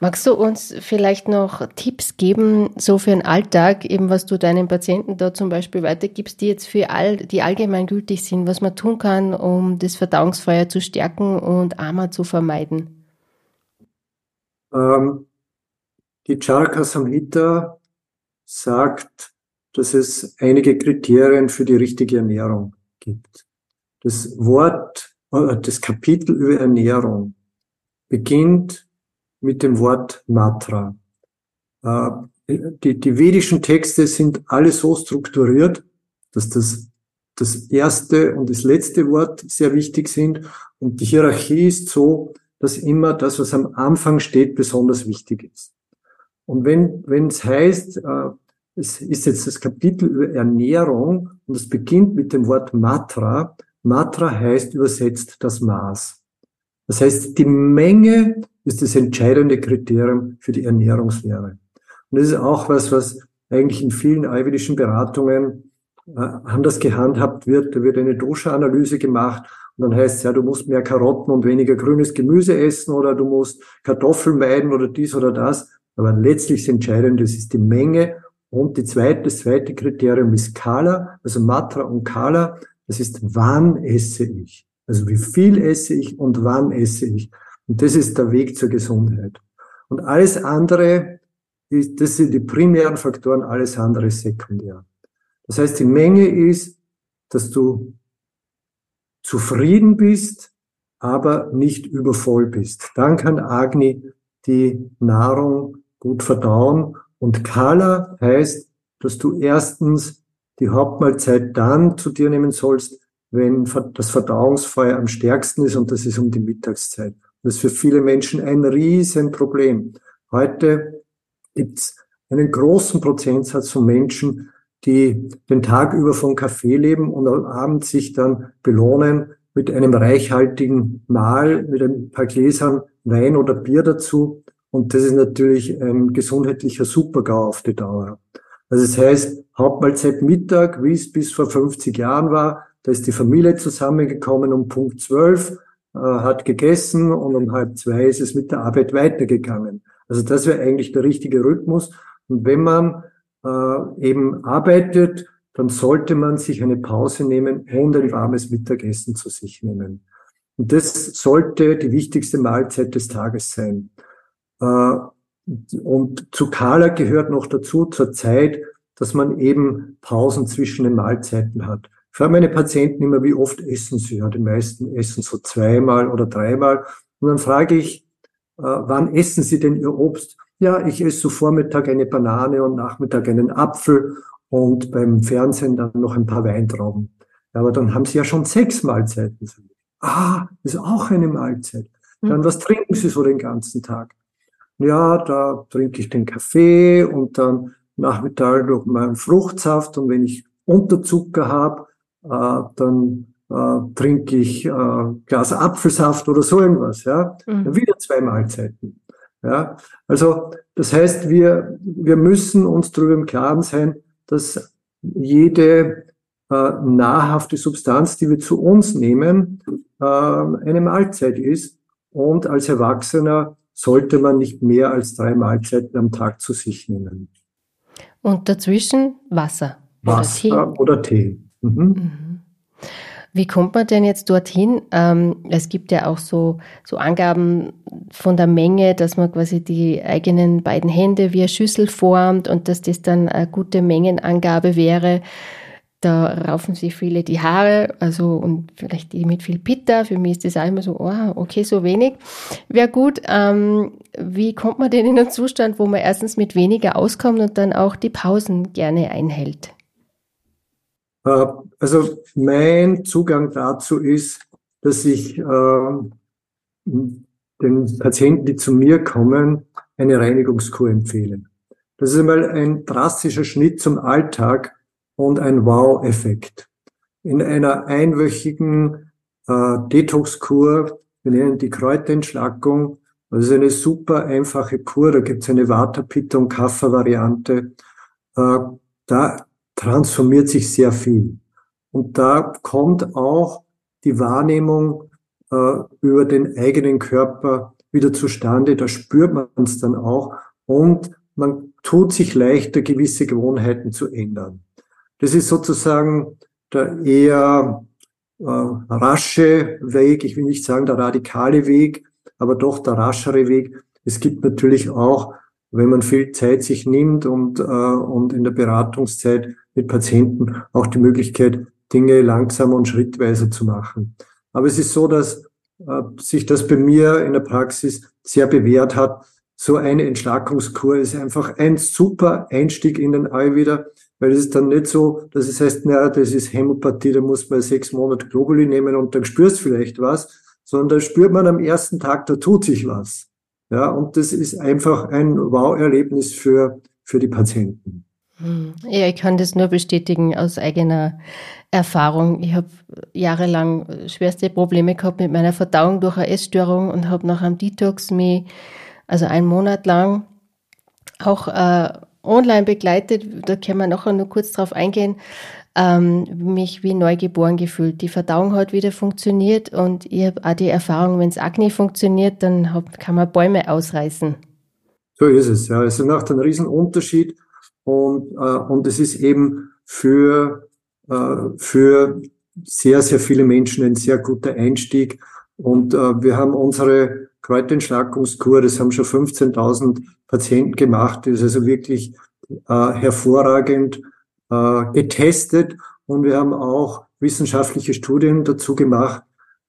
Magst du uns vielleicht noch Tipps geben, so für den Alltag, eben was du deinen Patienten da zum Beispiel weitergibst, die jetzt für all, die allgemeingültig sind, was man tun kann, um das Verdauungsfeuer zu stärken und Ama zu vermeiden? Ähm, die Charka Samhita sagt, dass es einige Kriterien für die richtige Ernährung gibt. Das Wort, äh, das Kapitel über Ernährung beginnt mit dem Wort Matra. Äh, die, die vedischen Texte sind alle so strukturiert, dass das, das erste und das letzte Wort sehr wichtig sind. Und die Hierarchie ist so, dass immer das, was am Anfang steht, besonders wichtig ist. Und wenn, wenn es heißt, äh, es ist jetzt das Kapitel über Ernährung und es beginnt mit dem Wort Matra. Matra heißt übersetzt das Maß. Das heißt, die Menge ist das entscheidende Kriterium für die Ernährungslehre. Und das ist auch was, was eigentlich in vielen ayurvedischen Beratungen äh, anders gehandhabt wird. Da wird eine Dosha-Analyse gemacht und dann heißt es ja, du musst mehr Karotten und weniger grünes Gemüse essen oder du musst Kartoffeln meiden oder dies oder das. Aber letztlich das Entscheidende, ist die Menge. Und die zweite, das zweite Kriterium ist Kala, also Matra und Kala. Das ist, wann esse ich? Also wie viel esse ich und wann esse ich? Und das ist der Weg zur Gesundheit. Und alles andere, das sind die primären Faktoren, alles andere sekundär. Das heißt, die Menge ist, dass du zufrieden bist, aber nicht übervoll bist. Dann kann Agni die Nahrung gut verdauen. Und Kala heißt, dass du erstens die Hauptmahlzeit dann zu dir nehmen sollst, wenn das Verdauungsfeuer am stärksten ist und das ist um die Mittagszeit. Das ist für viele Menschen ein Riesenproblem. Heute gibt's einen großen Prozentsatz von Menschen, die den Tag über von Kaffee leben und am Abend sich dann belohnen mit einem reichhaltigen Mahl, mit ein paar Gläsern Wein oder Bier dazu. Und das ist natürlich ein gesundheitlicher Supergau auf die Dauer. Also das heißt, Hauptmahlzeit Mittag, wie es bis vor 50 Jahren war, da ist die Familie zusammengekommen um Punkt 12, äh, hat gegessen und um halb zwei ist es mit der Arbeit weitergegangen. Also das wäre eigentlich der richtige Rhythmus. Und wenn man äh, eben arbeitet, dann sollte man sich eine Pause nehmen und ein warmes Mittagessen zu sich nehmen. Und das sollte die wichtigste Mahlzeit des Tages sein. Äh, und zu Kala gehört noch dazu zur Zeit, dass man eben Pausen zwischen den Mahlzeiten hat. Ich frage meine Patienten immer, wie oft essen sie? Ja, die meisten essen so zweimal oder dreimal. Und dann frage ich, äh, wann essen sie denn ihr Obst? Ja, ich esse so Vormittag eine Banane und Nachmittag einen Apfel und beim Fernsehen dann noch ein paar Weintrauben. Aber dann haben sie ja schon sechs Mahlzeiten. Ah, ist auch eine Mahlzeit. Dann, hm. was trinken Sie so den ganzen Tag? Ja, da trinke ich den Kaffee und dann Nachmittag noch meinen Fruchtsaft und wenn ich Unterzucker habe, dann äh, trinke ich äh, Glas Apfelsaft oder so irgendwas. Ja, mhm. dann wieder zwei Mahlzeiten. Ja, also das heißt, wir, wir müssen uns darüber im Klaren sein, dass jede äh, nahrhafte Substanz, die wir zu uns nehmen, äh, eine Mahlzeit ist. Und als Erwachsener sollte man nicht mehr als drei Mahlzeiten am Tag zu sich nehmen. Und dazwischen Wasser. Wasser oder Tee. Oder Tee. Mhm. Mhm. Wie kommt man denn jetzt dorthin? Ähm, es gibt ja auch so, so Angaben von der Menge, dass man quasi die eigenen beiden Hände wie eine Schüssel formt und dass das dann eine gute Mengenangabe wäre. Da raufen sich viele die Haare, also und vielleicht die mit viel Pitta. Für mich ist das auch immer so, oh, okay, so wenig. Wäre gut. Ähm, wie kommt man denn in einen Zustand, wo man erstens mit weniger auskommt und dann auch die Pausen gerne einhält? Äh, also mein Zugang dazu ist, dass ich äh, den Patienten, die zu mir kommen, eine Reinigungskur empfehle. Das ist einmal ein drastischer Schnitt zum Alltag und ein Wow-Effekt. In einer einwöchigen äh, Detox-Kur, wir nennen die Kräuterentschlackung, das ist eine super einfache Kur, da gibt es eine Vata, Pitta und Kapha-Variante. Äh, da transformiert sich sehr viel. Und da kommt auch die Wahrnehmung äh, über den eigenen Körper wieder zustande. Da spürt man es dann auch. Und man tut sich leichter, gewisse Gewohnheiten zu ändern. Das ist sozusagen der eher äh, rasche Weg. Ich will nicht sagen der radikale Weg, aber doch der raschere Weg. Es gibt natürlich auch, wenn man viel Zeit sich nimmt und, äh, und in der Beratungszeit mit Patienten auch die Möglichkeit, Dinge langsamer und schrittweise zu machen. Aber es ist so, dass äh, sich das bei mir in der Praxis sehr bewährt hat. So eine Entschlackungskur ist einfach ein super Einstieg in den Ayurveda, weil es ist dann nicht so, dass es heißt, naja, das ist Hämopathie, da muss man sechs Monate Globuli nehmen und dann spürst vielleicht was, sondern da spürt man am ersten Tag, da tut sich was. Ja, und das ist einfach ein Wow-Erlebnis für, für die Patienten. Hm. Ja, ich kann das nur bestätigen aus eigener Erfahrung. Ich habe jahrelang schwerste Probleme gehabt mit meiner Verdauung durch eine Essstörung und habe nach einem Detox mich, also einen Monat lang, auch äh, online begleitet. Da können wir nachher nur kurz drauf eingehen. Ähm, mich wie neugeboren gefühlt. Die Verdauung hat wieder funktioniert und ich habe auch die Erfahrung, wenn es Akne funktioniert, dann hab, kann man Bäume ausreißen. So ist es, ja. Es macht einen riesen Unterschied und, äh, und es ist eben für, äh, für sehr, sehr viele Menschen ein sehr guter Einstieg. Und äh, wir haben unsere Kräuterentschlackungskur, das haben schon 15.000 Patienten gemacht, das ist also wirklich äh, hervorragend äh, getestet. Und wir haben auch wissenschaftliche Studien dazu gemacht.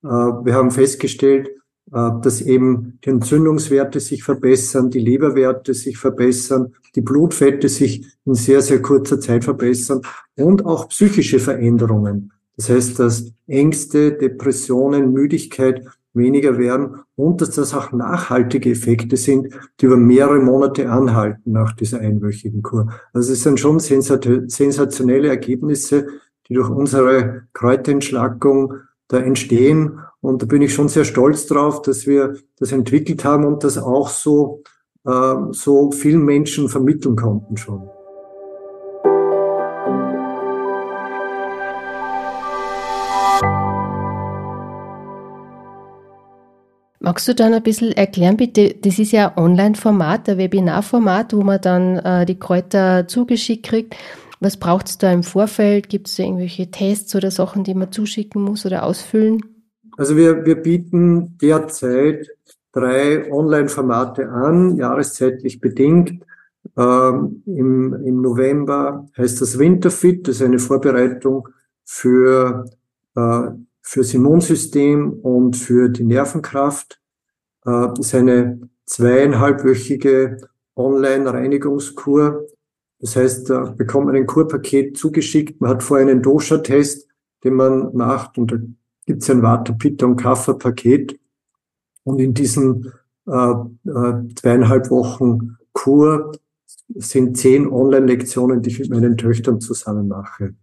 Äh, wir haben festgestellt, äh, dass eben die Entzündungswerte sich verbessern, die Leberwerte sich verbessern, die Blutfette sich in sehr, sehr kurzer Zeit verbessern und auch psychische Veränderungen. Das heißt, dass Ängste, Depressionen, Müdigkeit weniger werden und dass das auch nachhaltige Effekte sind, die über mehrere Monate anhalten nach dieser einwöchigen Kur. Also es sind schon sensationelle Ergebnisse, die durch unsere Kräuterentschlackung da entstehen. Und da bin ich schon sehr stolz drauf, dass wir das entwickelt haben und das auch so, äh, so vielen Menschen vermitteln konnten schon. Magst du dann ein bisschen erklären, bitte? Das ist ja ein Online-Format, ein Webinar-Format, wo man dann äh, die Kräuter zugeschickt kriegt. Was braucht es da im Vorfeld? Gibt es irgendwelche Tests oder Sachen, die man zuschicken muss oder ausfüllen? Also wir, wir bieten derzeit drei Online-Formate an, jahreszeitlich bedingt. Ähm, im, Im November heißt das Winterfit, das ist eine Vorbereitung für, äh, fürs Immunsystem und für die Nervenkraft. Äh, ist eine zweieinhalbwöchige Online-Reinigungskur. Das heißt, da bekommt man ein Kurpaket zugeschickt. Man hat vorher einen Dosha-Test, den man macht und da gibt es ein Vata, Pitta und Kapha-Paket. Und in diesen äh, äh, zweieinhalb Wochen Kur sind zehn Online-Lektionen, die ich mit meinen Töchtern zusammen mache.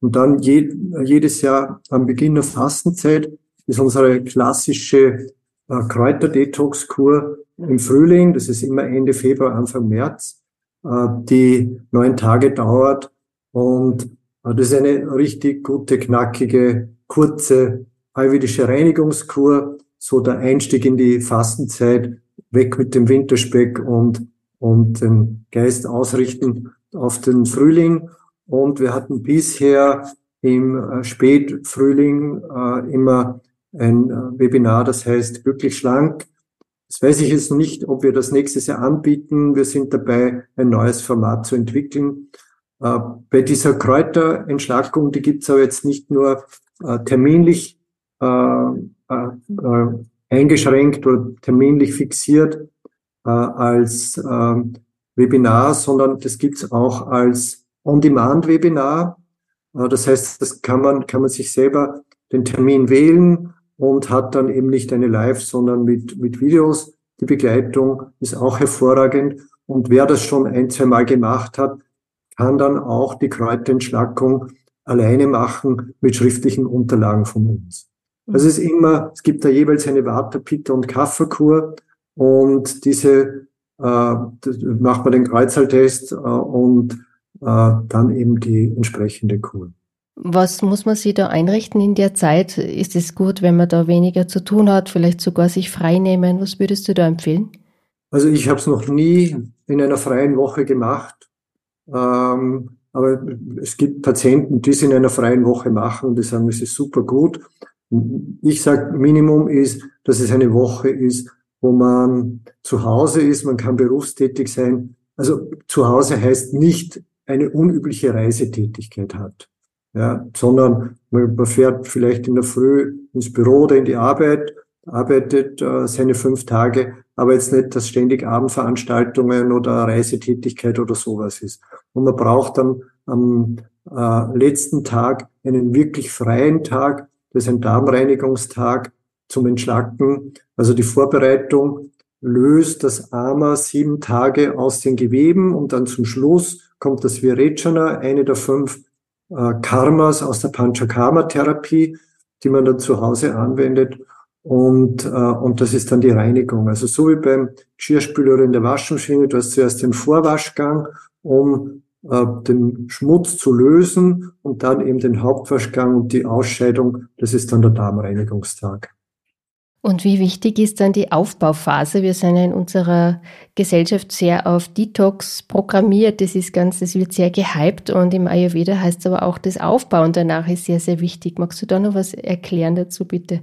Und dann je, jedes Jahr am Beginn der Fastenzeit ist unsere klassische äh, Kräuter-Detox-Kur im Frühling, das ist immer Ende Februar, Anfang März, äh, die neun Tage dauert. Und äh, das ist eine richtig gute, knackige, kurze ayurvedische Reinigungskur, so der Einstieg in die Fastenzeit, weg mit dem Winterspeck und, und den Geist ausrichten auf den Frühling. Und wir hatten bisher im äh, Spätfrühling äh, immer ein äh, Webinar, das heißt Glücklich Schlank. Das weiß ich jetzt nicht, ob wir das nächstes Jahr anbieten. Wir sind dabei, ein neues Format zu entwickeln. Bei dieser Kräuterentschlackung, die gibt es aber jetzt nicht nur terminlich eingeschränkt oder terminlich fixiert als Webinar, sondern das gibt es auch als On-Demand-Webinar. Das heißt, das kann man, kann man sich selber den Termin wählen und hat dann eben nicht eine Live, sondern mit, mit Videos. Die Begleitung ist auch hervorragend. Und wer das schon ein, zwei Mal gemacht hat, kann dann auch die Kräuterentschlackung alleine machen mit schriftlichen Unterlagen von uns. Also es ist immer, es gibt da jeweils eine Vata, Pitta und Kafferkur und diese äh, macht man den Kreuzhaltest äh, und äh, dann eben die entsprechende Kur. Was muss man sich da einrichten in der Zeit? Ist es gut, wenn man da weniger zu tun hat, vielleicht sogar sich frei nehmen? Was würdest du da empfehlen? Also ich habe es noch nie in einer freien Woche gemacht. Ähm, aber es gibt Patienten, die es in einer freien Woche machen und die sagen, es ist super gut. Ich sage, Minimum ist, dass es eine Woche ist, wo man zu Hause ist, man kann berufstätig sein. Also zu Hause heißt nicht eine unübliche Reisetätigkeit hat ja, sondern man fährt vielleicht in der Früh ins Büro oder in die Arbeit, arbeitet äh, seine fünf Tage, aber jetzt nicht, dass ständig Abendveranstaltungen oder Reisetätigkeit oder sowas ist. Und man braucht dann am äh, letzten Tag einen wirklich freien Tag, das ist ein Darmreinigungstag zum Entschlacken. Also die Vorbereitung löst das Ama sieben Tage aus den Geweben und dann zum Schluss kommt das Virechana, eine der fünf äh, Karmas aus der Panchakarma-Therapie, die man dann zu Hause anwendet. Und, äh, und das ist dann die Reinigung. Also so wie beim Geschirrspüler oder in der Waschmaschine, du hast zuerst den Vorwaschgang, um äh, den Schmutz zu lösen und dann eben den Hauptwaschgang und die Ausscheidung, das ist dann der Darmreinigungstag. Und wie wichtig ist dann die Aufbauphase? Wir sind ja in unserer Gesellschaft sehr auf Detox programmiert. Das ist ganz, das wird sehr gehypt und im Ayurveda heißt es aber auch, das Aufbauen danach ist sehr, sehr wichtig. Magst du da noch was erklären dazu, bitte?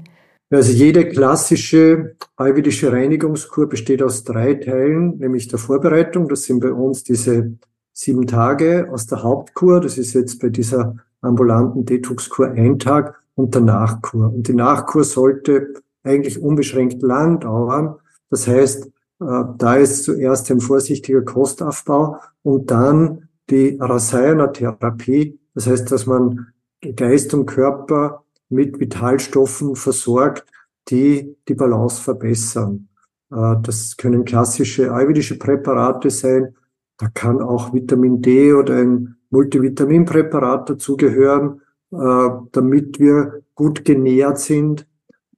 Also jede klassische ayurvedische Reinigungskur besteht aus drei Teilen, nämlich der Vorbereitung. Das sind bei uns diese sieben Tage aus der Hauptkur. Das ist jetzt bei dieser ambulanten Detox-Kur ein Tag und der Nachkur. Und die Nachkur sollte eigentlich unbeschränkt lang dauern. Das heißt, äh, da ist zuerst ein vorsichtiger Kostaufbau und dann die Rasayana-Therapie. Das heißt, dass man Geist und Körper mit Vitalstoffen versorgt, die die Balance verbessern. Äh, das können klassische ayurvedische Präparate sein. Da kann auch Vitamin D oder ein Multivitaminpräparat dazugehören, äh, damit wir gut genährt sind.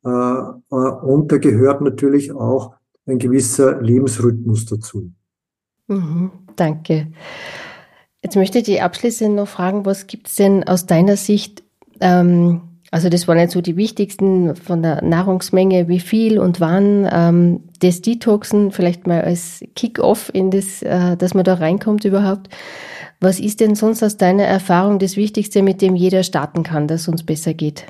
Äh, und da gehört natürlich auch ein gewisser Lebensrhythmus dazu. Mhm, danke. Jetzt möchte ich die abschließend noch fragen, was gibt es denn aus deiner Sicht ähm, also das waren jetzt so die wichtigsten von der Nahrungsmenge, wie viel und wann. Ähm, das Detoxen vielleicht mal als Kick-off in das, äh, dass man da reinkommt überhaupt. Was ist denn sonst aus deiner Erfahrung das Wichtigste, mit dem jeder starten kann, dass es uns besser geht?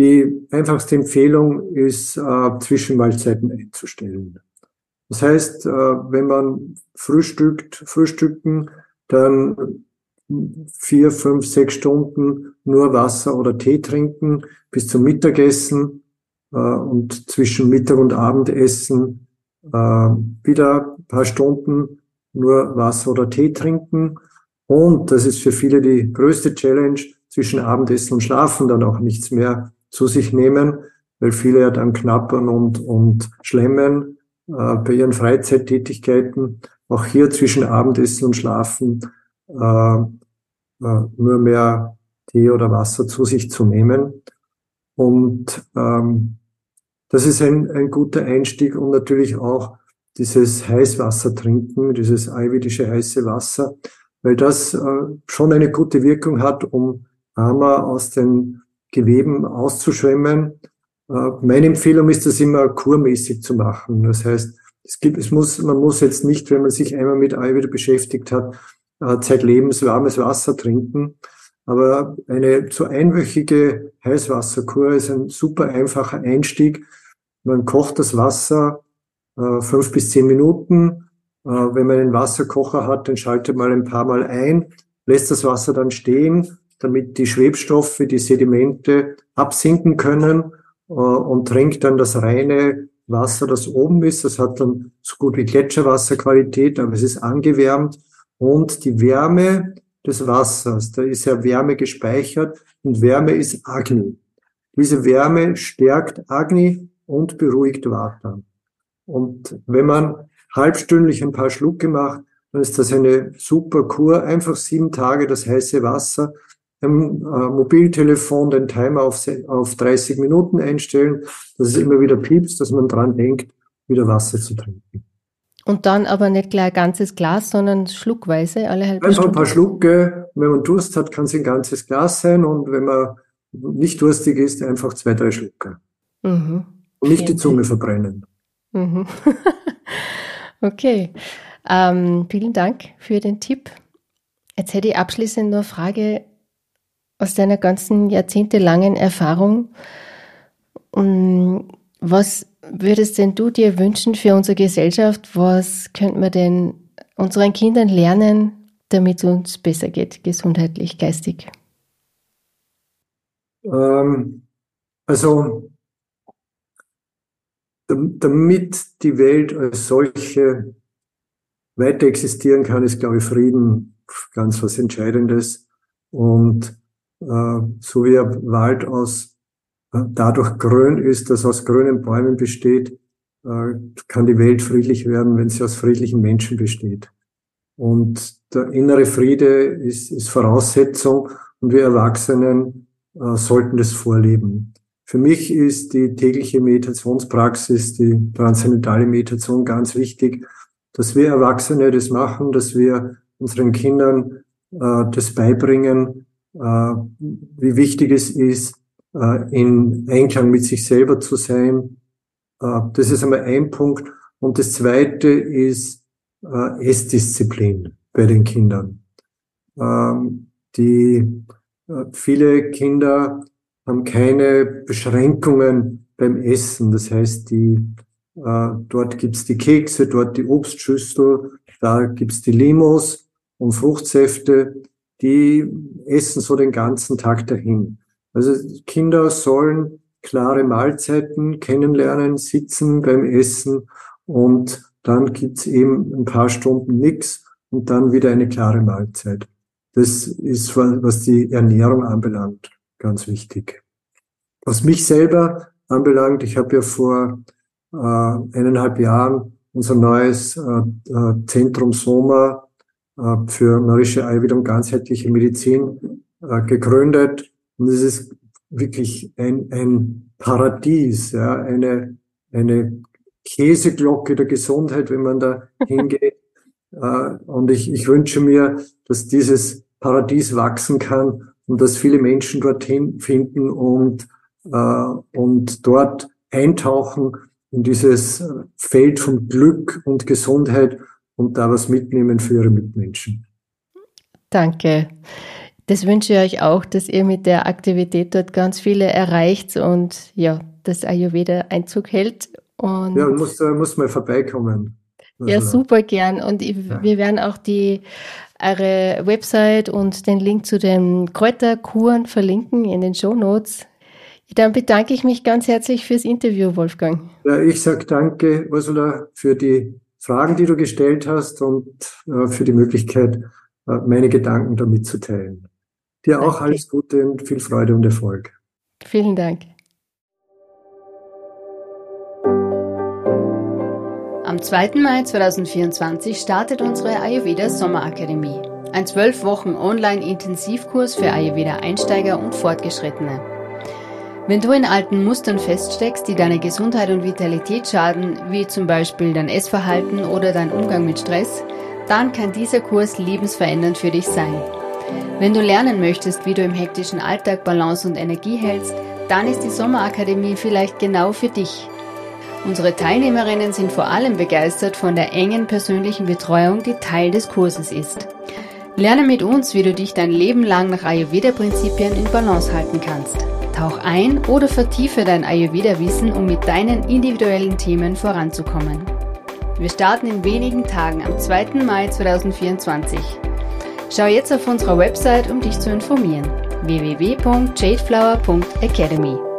Die einfachste Empfehlung ist, äh, Zwischenmahlzeiten einzustellen. Das heißt, äh, wenn man frühstückt, frühstücken, dann vier, fünf, sechs Stunden nur Wasser oder Tee trinken bis zum Mittagessen äh, und zwischen Mittag und Abendessen äh, wieder ein paar Stunden nur Wasser oder Tee trinken. Und das ist für viele die größte Challenge, zwischen Abendessen und Schlafen dann auch nichts mehr zu sich nehmen, weil viele ja dann knappern und, und schlemmen äh, bei ihren Freizeittätigkeiten. Auch hier zwischen Abendessen und Schlafen äh, äh, nur mehr Tee oder Wasser zu sich zu nehmen. Und ähm, das ist ein, ein guter Einstieg und natürlich auch dieses Heißwasser trinken, dieses ayurvedische heiße Wasser, weil das äh, schon eine gute Wirkung hat, um Ama aus den Geweben auszuschwemmen. Äh, meine Empfehlung ist, das immer kurmäßig zu machen. Das heißt, es gibt, es muss, man muss jetzt nicht, wenn man sich einmal mit Ayurveda beschäftigt hat, äh, zeitlebens warmes Wasser trinken. Aber eine zu einwöchige Heißwasserkur ist ein super einfacher Einstieg. Man kocht das Wasser äh, fünf bis zehn Minuten. Wenn man einen Wasserkocher hat, dann schaltet man ein paar Mal ein, lässt das Wasser dann stehen, damit die Schwebstoffe, die Sedimente absinken können äh, und trinkt dann das reine Wasser, das oben ist. Das hat dann so gut wie Gletscherwasserqualität, aber es ist angewärmt und die Wärme des Wassers, da ist ja Wärme gespeichert und Wärme ist Agni. Diese Wärme stärkt Agni und beruhigt Vata. Und wenn man halbstündlich ein paar Schlucke macht, dann ist das eine super Kur. Einfach sieben Tage das heiße Wasser, im äh, Mobiltelefon den Timer auf, auf 30 Minuten einstellen, dass es immer wieder piepst, dass man dran denkt, wieder Wasser zu trinken. Und dann aber nicht gleich ein ganzes Glas, sondern schluckweise alle halbe Einfach ein paar Schlucke. Wenn man Durst hat, kann es ein ganzes Glas sein. Und wenn man nicht durstig ist, einfach zwei, drei Schlucke. Mhm. Und nicht die Zunge verbrennen. Mhm. <laughs> okay. Ähm, vielen Dank für den Tipp. Jetzt hätte ich abschließend noch eine Frage aus deiner ganzen jahrzehntelangen Erfahrung. Was würdest denn du dir wünschen für unsere Gesellschaft? Was könnten wir denn unseren Kindern lernen, damit es uns besser geht, gesundheitlich, geistig? Ähm, also, damit die Welt als solche weiter existieren kann, ist, glaube ich, Frieden ganz was Entscheidendes. Und so wie ein Wald aus dadurch grün ist, dass aus grünen Bäumen besteht, äh, kann die Welt friedlich werden, wenn sie aus friedlichen Menschen besteht. Und der innere Friede ist, ist Voraussetzung und wir Erwachsenen äh, sollten das vorleben. Für mich ist die tägliche Meditationspraxis, die transzendentale Meditation ganz wichtig, dass wir Erwachsene das machen, dass wir unseren Kindern äh, das beibringen, äh, wie wichtig es ist, äh, in Einklang mit sich selber zu sein. Äh, das ist einmal ein Punkt. Und das zweite ist äh, Essdisziplin bei den Kindern. Ähm, die, viele Kinder haben keine Beschränkungen beim Essen. Das heißt, die, dort gibt's die Kekse, dort die Obstschüssel, da gibt's die Limos und Fruchtsäfte. Die essen so den ganzen Tag dahin. Also Kinder sollen klare Mahlzeiten kennenlernen, sitzen beim Essen und dann gibt's eben ein paar Stunden nichts und dann wieder eine klare Mahlzeit. Das ist, was die Ernährung anbelangt, ganz wichtig. was mich selber anbelangt, ich habe ja vor äh, eineinhalb Jahren unser neues äh, äh, Zentrum Soma für nordische Ayurveda und ganzheitliche Medizin äh, gegründet. Und es ist wirklich ein, ein Paradies, ja, eine, eine Käseglocke der Gesundheit, wenn man da <laughs> hingeht. Äh, und ich, ich wünsche mir, dass dieses Paradies wachsen kann und dass viele Menschen dorthin finden und, äh, und dort eintauchen in dieses Feld von Glück und Gesundheit und da was mitnehmen für ihre Mitmenschen. Danke. Das wünsche ich euch auch, dass ihr mit der Aktivität dort ganz viele erreicht und ja, dass Ayurveda Einzug hält. Und ja, muss, muss mal vorbeikommen. Ja, also, super gern. Und ich, ja. wir werden auch die eure Website und den Link zu den Kräuterkuren verlinken in den Show Notes. Dann bedanke ich mich ganz herzlich fürs Interview, Wolfgang. Ja, ich sage danke, Ursula, für die Fragen, die du gestellt hast und äh, für die Möglichkeit, äh, meine Gedanken damit zu teilen. Dir auch alles Gute und viel Freude und Erfolg. Vielen Dank. Am 2. Mai 2024 startet unsere Ayurveda Sommerakademie. Ein zwölf Wochen Online-Intensivkurs für Ayurveda-Einsteiger und Fortgeschrittene. Wenn du in alten Mustern feststeckst, die deine Gesundheit und Vitalität schaden, wie zum Beispiel dein Essverhalten oder dein Umgang mit Stress, dann kann dieser Kurs lebensverändernd für dich sein. Wenn du lernen möchtest, wie du im hektischen Alltag Balance und Energie hältst, dann ist die Sommerakademie vielleicht genau für dich. Unsere Teilnehmerinnen sind vor allem begeistert von der engen persönlichen Betreuung, die Teil des Kurses ist. Lerne mit uns, wie du dich dein Leben lang nach Ayurveda-Prinzipien in Balance halten kannst. Tauch ein oder vertiefe dein Ayurveda-Wissen, um mit deinen individuellen Themen voranzukommen. Wir starten in wenigen Tagen am 2. Mai 2024. Schau jetzt auf unserer Website, um dich zu informieren. www.jadeflower.academy